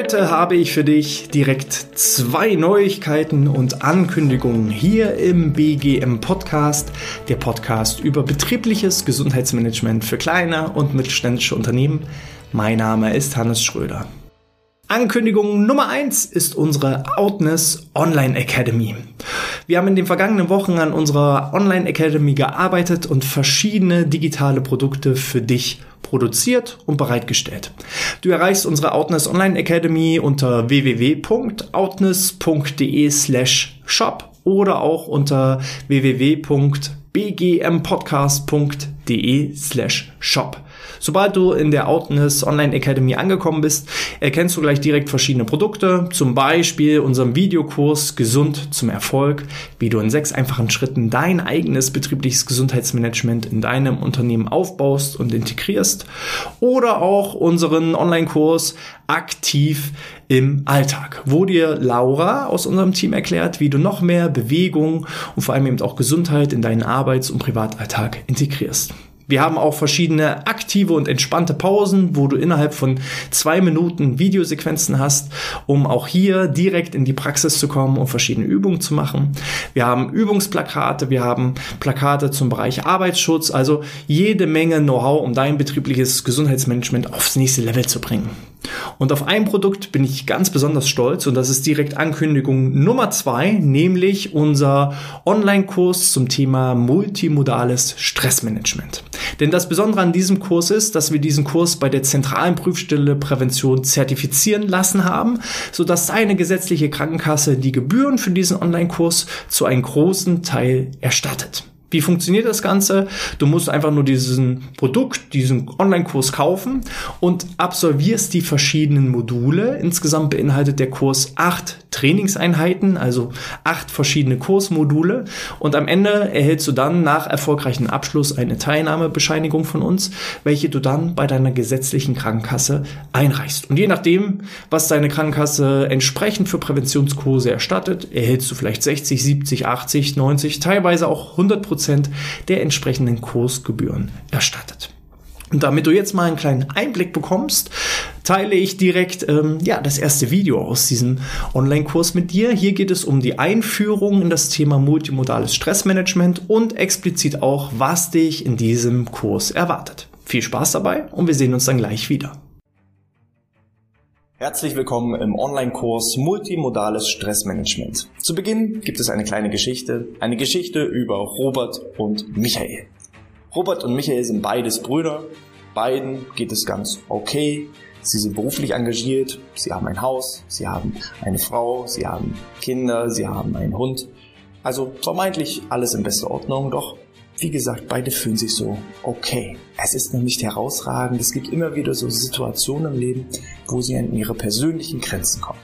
Heute habe ich für dich direkt zwei Neuigkeiten und Ankündigungen hier im BGM Podcast, der Podcast über betriebliches Gesundheitsmanagement für kleine und mittelständische Unternehmen. Mein Name ist Hannes Schröder. Ankündigung Nummer eins ist unsere Outness Online Academy. Wir haben in den vergangenen Wochen an unserer Online Academy gearbeitet und verschiedene digitale Produkte für dich produziert und bereitgestellt. Du erreichst unsere Outness Online Academy unter www.outness.de slash shop oder auch unter www.bgmpodcast.de slash shop. Sobald du in der Outness Online Academy angekommen bist, erkennst du gleich direkt verschiedene Produkte, zum Beispiel unseren Videokurs Gesund zum Erfolg, wie du in sechs einfachen Schritten dein eigenes betriebliches Gesundheitsmanagement in deinem Unternehmen aufbaust und integrierst, oder auch unseren Online-Kurs aktiv im Alltag, wo dir Laura aus unserem Team erklärt, wie du noch mehr Bewegung und vor allem eben auch Gesundheit in deinen Arbeits- und Privatalltag integrierst. Wir haben auch verschiedene aktive und entspannte Pausen, wo du innerhalb von zwei Minuten Videosequenzen hast, um auch hier direkt in die Praxis zu kommen und verschiedene Übungen zu machen. Wir haben Übungsplakate, wir haben Plakate zum Bereich Arbeitsschutz, also jede Menge Know-how, um dein betriebliches Gesundheitsmanagement aufs nächste Level zu bringen. Und auf ein Produkt bin ich ganz besonders stolz und das ist direkt Ankündigung Nummer zwei, nämlich unser Online-Kurs zum Thema multimodales Stressmanagement. Denn das Besondere an diesem Kurs ist, dass wir diesen Kurs bei der zentralen Prüfstelle Prävention zertifizieren lassen haben, sodass deine gesetzliche Krankenkasse die Gebühren für diesen Online-Kurs zu einem großen Teil erstattet. Wie funktioniert das Ganze? Du musst einfach nur diesen Produkt, diesen Online-Kurs kaufen und absolvierst die verschiedenen Module. Insgesamt beinhaltet der Kurs acht Trainingseinheiten, also acht verschiedene Kursmodule. Und am Ende erhältst du dann nach erfolgreichem Abschluss eine Teilnahmebescheinigung von uns, welche du dann bei deiner gesetzlichen Krankenkasse einreichst. Und je nachdem, was deine Krankenkasse entsprechend für Präventionskurse erstattet, erhältst du vielleicht 60, 70, 80, 90, teilweise auch 100 Prozent Prozent der entsprechenden Kursgebühren erstattet. Und damit du jetzt mal einen kleinen Einblick bekommst, teile ich direkt ähm, ja das erste Video aus diesem Online-Kurs mit dir. Hier geht es um die Einführung in das Thema multimodales Stressmanagement und explizit auch, was dich in diesem Kurs erwartet. Viel Spaß dabei und wir sehen uns dann gleich wieder. Herzlich willkommen im Online-Kurs Multimodales Stressmanagement. Zu Beginn gibt es eine kleine Geschichte, eine Geschichte über Robert und Michael. Robert und Michael sind beides Brüder, beiden geht es ganz okay, sie sind beruflich engagiert, sie haben ein Haus, sie haben eine Frau, sie haben Kinder, sie haben einen Hund. Also vermeintlich alles in bester Ordnung, doch wie gesagt, beide fühlen sich so okay. Es ist noch nicht herausragend. Es gibt immer wieder so Situationen im Leben, wo sie an ihre persönlichen Grenzen kommen.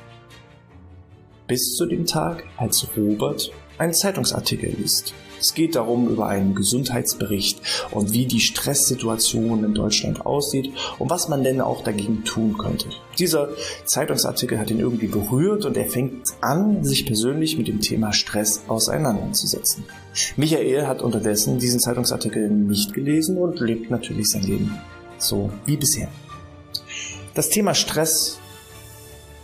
Bis zu dem Tag, als Robert einen Zeitungsartikel liest. Es geht darum über einen Gesundheitsbericht und wie die Stresssituation in Deutschland aussieht und was man denn auch dagegen tun könnte. Dieser Zeitungsartikel hat ihn irgendwie berührt und er fängt an, sich persönlich mit dem Thema Stress auseinanderzusetzen. Michael hat unterdessen diesen Zeitungsartikel nicht gelesen und lebt natürlich sein Leben so wie bisher. Das Thema Stress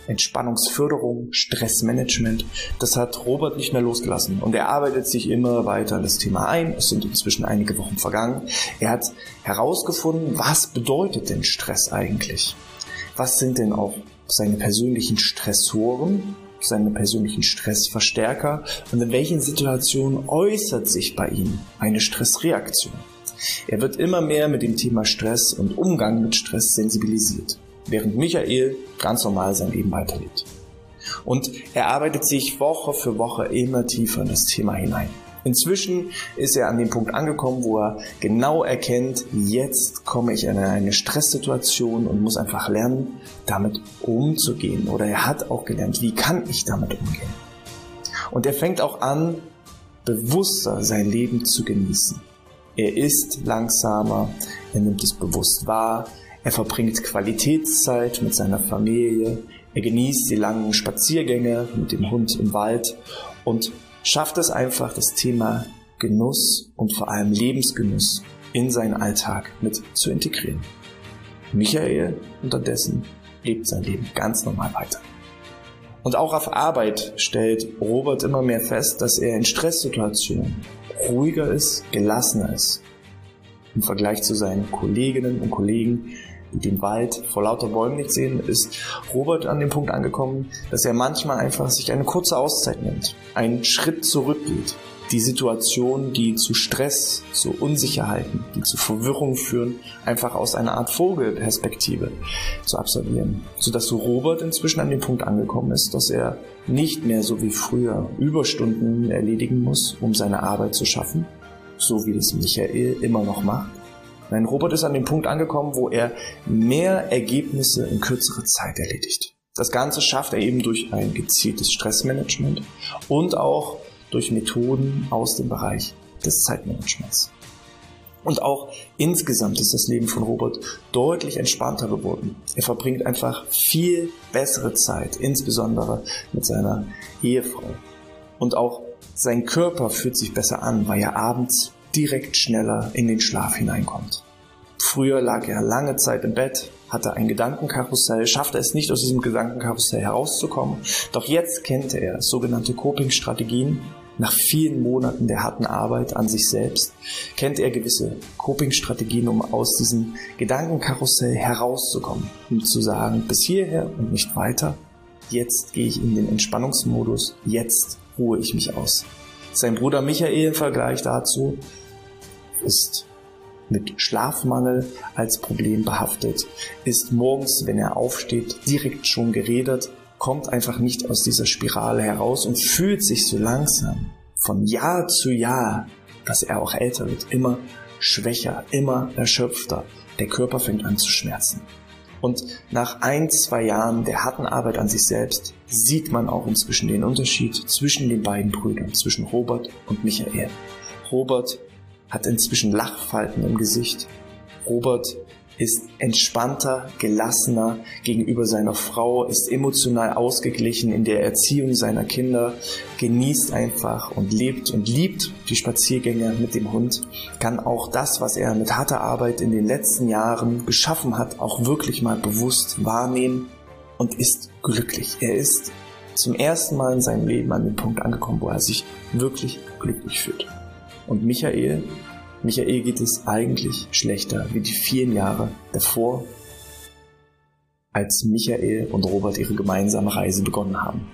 Entspannungsförderung, Stressmanagement. Das hat Robert nicht mehr losgelassen und er arbeitet sich immer weiter in das Thema ein. Es sind inzwischen einige Wochen vergangen. Er hat herausgefunden, was bedeutet denn Stress eigentlich? Was sind denn auch seine persönlichen Stressoren, seine persönlichen Stressverstärker und in welchen Situationen äußert sich bei ihm eine Stressreaktion? Er wird immer mehr mit dem Thema Stress und Umgang mit Stress sensibilisiert während Michael ganz normal sein Leben weiterlebt. Und er arbeitet sich Woche für Woche immer tiefer in das Thema hinein. Inzwischen ist er an dem Punkt angekommen, wo er genau erkennt, jetzt komme ich in eine Stresssituation und muss einfach lernen, damit umzugehen. Oder er hat auch gelernt, wie kann ich damit umgehen. Und er fängt auch an, bewusster sein Leben zu genießen. Er ist langsamer, er nimmt es bewusst wahr, er verbringt Qualitätszeit mit seiner Familie, er genießt die langen Spaziergänge mit dem Hund im Wald und schafft es einfach, das Thema Genuss und vor allem Lebensgenuss in seinen Alltag mit zu integrieren. Michael unterdessen lebt sein Leben ganz normal weiter. Und auch auf Arbeit stellt Robert immer mehr fest, dass er in Stresssituationen ruhiger ist, gelassener ist. Im Vergleich zu seinen Kolleginnen und Kollegen, den Wald vor lauter Bäumen nicht sehen, ist Robert an dem Punkt angekommen, dass er manchmal einfach sich eine kurze Auszeit nimmt, einen Schritt zurückgeht, die Situation, die zu Stress, zu Unsicherheiten, die zu Verwirrung führen, einfach aus einer Art Vogelperspektive zu absolvieren. Sodass so Robert inzwischen an dem Punkt angekommen ist, dass er nicht mehr so wie früher Überstunden erledigen muss, um seine Arbeit zu schaffen, so wie es Michael immer noch macht. Nein, Robert ist an dem Punkt angekommen, wo er mehr Ergebnisse in kürzere Zeit erledigt. Das Ganze schafft er eben durch ein gezieltes Stressmanagement und auch durch Methoden aus dem Bereich des Zeitmanagements. Und auch insgesamt ist das Leben von Robert deutlich entspannter geworden. Er verbringt einfach viel bessere Zeit, insbesondere mit seiner Ehefrau. Und auch sein Körper fühlt sich besser an, weil er abends direkt schneller in den Schlaf hineinkommt. Früher lag er lange Zeit im Bett, hatte ein Gedankenkarussell, schaffte es nicht aus diesem Gedankenkarussell herauszukommen. Doch jetzt kennt er sogenannte Coping-Strategien, nach vielen Monaten der harten Arbeit an sich selbst kennt er gewisse Coping-Strategien, um aus diesem Gedankenkarussell herauszukommen, um zu sagen, bis hierher und nicht weiter. Jetzt gehe ich in den Entspannungsmodus, jetzt ruhe ich mich aus. Sein Bruder Michael im Vergleich dazu ist mit Schlafmangel als Problem behaftet, ist morgens, wenn er aufsteht, direkt schon geredet, kommt einfach nicht aus dieser Spirale heraus und fühlt sich so langsam von Jahr zu Jahr, dass er auch älter wird, immer schwächer, immer erschöpfter. Der Körper fängt an zu schmerzen. Und nach ein, zwei Jahren der harten Arbeit an sich selbst sieht man auch inzwischen den Unterschied zwischen den beiden Brüdern, zwischen Robert und Michael. Robert hat inzwischen Lachfalten im Gesicht. Robert ist entspannter, gelassener gegenüber seiner Frau, ist emotional ausgeglichen in der Erziehung seiner Kinder, genießt einfach und lebt und liebt die Spaziergänge mit dem Hund, kann auch das, was er mit harter Arbeit in den letzten Jahren geschaffen hat, auch wirklich mal bewusst wahrnehmen und ist glücklich. Er ist zum ersten Mal in seinem Leben an den Punkt angekommen, wo er sich wirklich glücklich fühlt. Und Michael Michael geht es eigentlich schlechter wie die vielen Jahre davor, als Michael und Robert ihre gemeinsame Reise begonnen haben.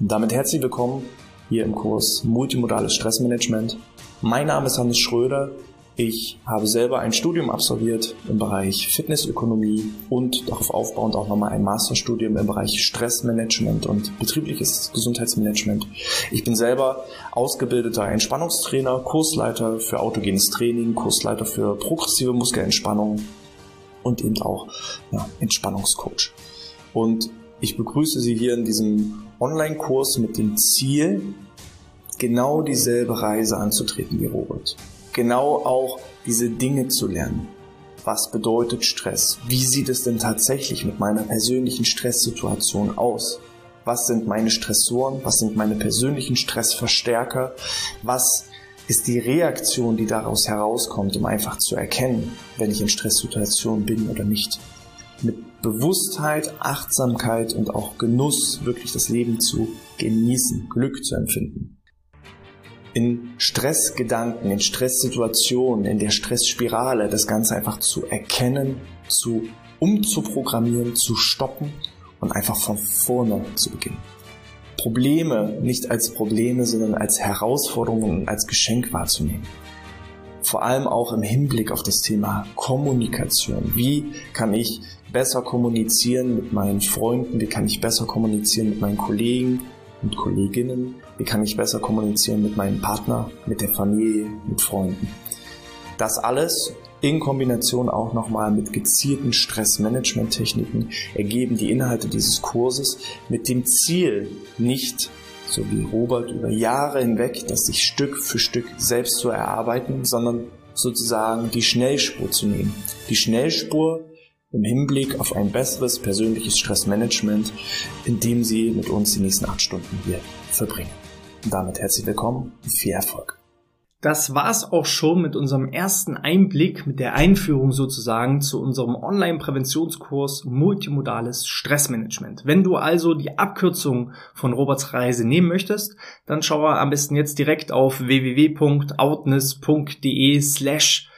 Und damit herzlich willkommen hier im Kurs Multimodales Stressmanagement. Mein Name ist Hannes Schröder ich habe selber ein Studium absolviert im Bereich Fitnessökonomie und darauf aufbauend auch nochmal ein Masterstudium im Bereich Stressmanagement und betriebliches Gesundheitsmanagement. Ich bin selber ausgebildeter Entspannungstrainer, Kursleiter für autogenes Training, Kursleiter für progressive Muskelentspannung und eben auch ja, Entspannungscoach. Und ich begrüße Sie hier in diesem Online-Kurs mit dem Ziel, genau dieselbe Reise anzutreten wie Robert genau auch diese Dinge zu lernen. Was bedeutet Stress? Wie sieht es denn tatsächlich mit meiner persönlichen Stresssituation aus? Was sind meine Stressoren? Was sind meine persönlichen Stressverstärker? Was ist die Reaktion, die daraus herauskommt, um einfach zu erkennen, wenn ich in Stresssituationen bin oder nicht? Mit Bewusstheit, Achtsamkeit und auch Genuss wirklich das Leben zu genießen, Glück zu empfinden in Stressgedanken, in Stresssituationen, in der Stressspirale das Ganze einfach zu erkennen, zu umzuprogrammieren, zu stoppen und einfach von vorne zu beginnen. Probleme nicht als Probleme, sondern als Herausforderungen und als Geschenk wahrzunehmen. Vor allem auch im Hinblick auf das Thema Kommunikation. Wie kann ich besser kommunizieren mit meinen Freunden? Wie kann ich besser kommunizieren mit meinen Kollegen und Kolleginnen? Wie kann ich besser kommunizieren mit meinem Partner, mit der Familie, mit Freunden? Das alles in Kombination auch nochmal mit gezielten Stressmanagement-Techniken ergeben die Inhalte dieses Kurses mit dem Ziel, nicht so wie Robert über Jahre hinweg, das sich Stück für Stück selbst zu erarbeiten, sondern sozusagen die Schnellspur zu nehmen. Die Schnellspur im Hinblick auf ein besseres persönliches Stressmanagement, indem Sie mit uns die nächsten acht Stunden hier verbringen. Und damit herzlich willkommen und viel Erfolg. das war's auch schon mit unserem ersten Einblick, mit der Einführung sozusagen zu unserem Online-Präventionskurs Multimodales Stressmanagement. Wenn du also die Abkürzung von Roberts Reise nehmen möchtest, dann schau am besten jetzt direkt auf www.outness.de slash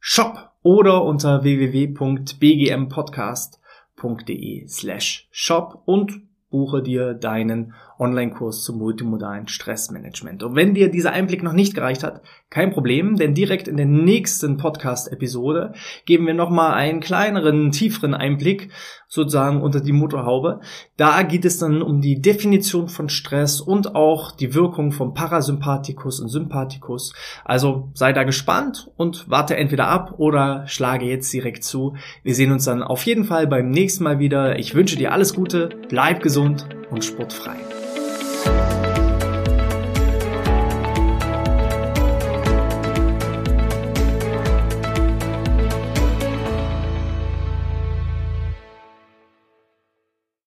shop oder unter www.bgmpodcast.de slash shop und buche dir deinen Online-Kurs zum multimodalen Stressmanagement. Und wenn dir dieser Einblick noch nicht gereicht hat, kein Problem, denn direkt in der nächsten Podcast-Episode geben wir nochmal einen kleineren, tieferen Einblick sozusagen unter die Motorhaube. Da geht es dann um die Definition von Stress und auch die Wirkung vom Parasympathikus und Sympathikus. Also sei da gespannt und warte entweder ab oder schlage jetzt direkt zu. Wir sehen uns dann auf jeden Fall beim nächsten Mal wieder. Ich wünsche dir alles Gute, bleib gesund und sportfrei.